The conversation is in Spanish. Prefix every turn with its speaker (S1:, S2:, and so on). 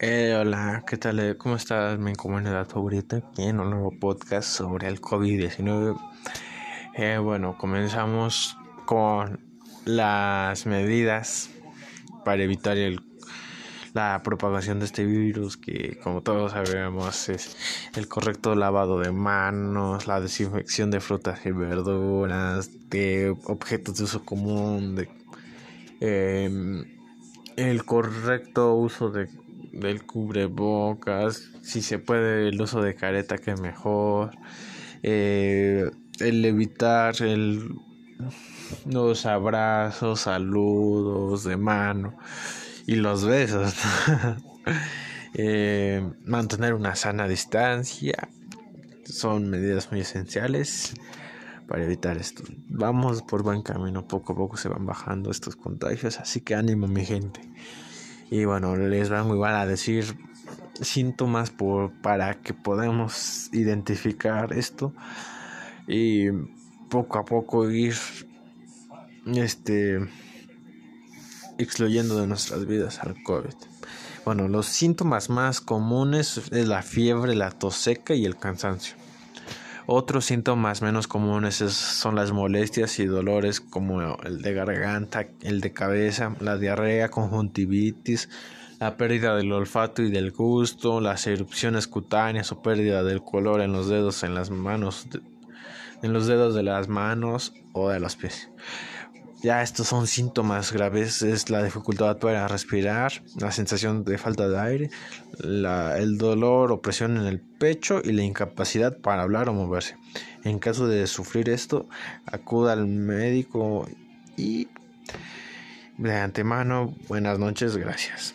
S1: Eh, hola, ¿qué tal? Eh, ¿Cómo estás? Mi comunidad favorita aquí en un nuevo podcast sobre el COVID-19. Eh, bueno, comenzamos con las medidas para evitar el, la propagación de este virus, que como todos sabemos es el correcto lavado de manos, la desinfección de frutas y verduras, de objetos de uso común, de em, el correcto uso de del cubrebocas, si se puede el uso de careta que mejor, eh, el evitar el, los abrazos, saludos de mano y los besos, eh, mantener una sana distancia son medidas muy esenciales para evitar esto. Vamos por buen camino, poco a poco se van bajando estos contagios, así que ánimo mi gente. Y bueno, les van igual a decir síntomas por, para que podamos identificar esto y poco a poco ir este excluyendo de nuestras vidas al COVID. Bueno, los síntomas más comunes es la fiebre, la tos seca y el cansancio. Otros síntomas menos comunes son las molestias y dolores como el de garganta, el de cabeza, la diarrea, conjuntivitis, la pérdida del olfato y del gusto, las erupciones cutáneas o pérdida del color en los dedos, en las manos, en los dedos de las manos o de los pies. Ya estos son síntomas graves, es la dificultad para respirar, la sensación de falta de aire, el dolor o presión en el pecho y la incapacidad para hablar o moverse. En caso de sufrir esto, acuda al médico y de antemano, buenas noches, gracias.